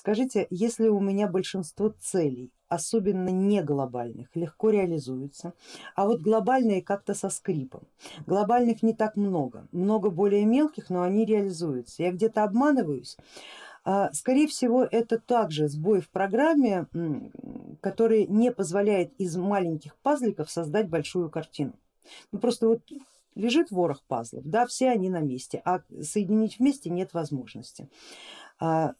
Скажите, если у меня большинство целей, особенно не глобальных, легко реализуются, а вот глобальные как-то со скрипом. Глобальных не так много, много более мелких, но они реализуются. Я где-то обманываюсь. А, скорее всего это также сбой в программе, который не позволяет из маленьких пазликов создать большую картину. Ну, просто вот лежит ворох пазлов, да, все они на месте, а соединить вместе нет возможности. А,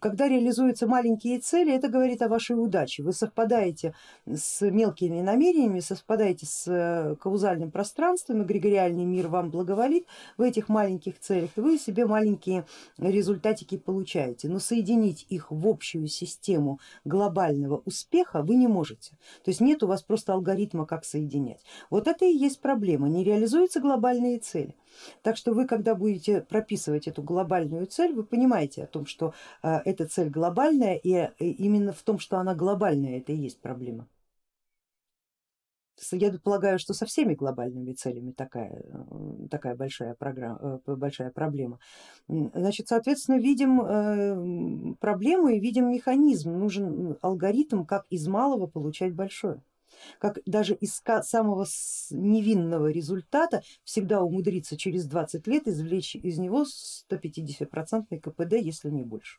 когда реализуются маленькие цели, это говорит о вашей удаче. Вы совпадаете с мелкими намерениями, совпадаете с э, каузальным пространством, эгрегориальный мир вам благоволит в этих маленьких целях, вы себе маленькие результатики получаете, но соединить их в общую систему глобального успеха вы не можете. То есть нет у вас просто алгоритма, как соединять. Вот это и есть проблема, не реализуются глобальные цели. Так что вы, когда будете прописывать эту глобальную цель, вы понимаете о том, что э, эта цель глобальная и именно в том, что она глобальная, это и есть проблема. Я полагаю, что со всеми глобальными целями такая, э, такая большая, программа, э, большая проблема. Значит, соответственно, видим проблему и видим механизм, нужен алгоритм, как из малого получать большое как даже из самого невинного результата всегда умудриться через 20 лет извлечь из него 150% КПД, если не больше.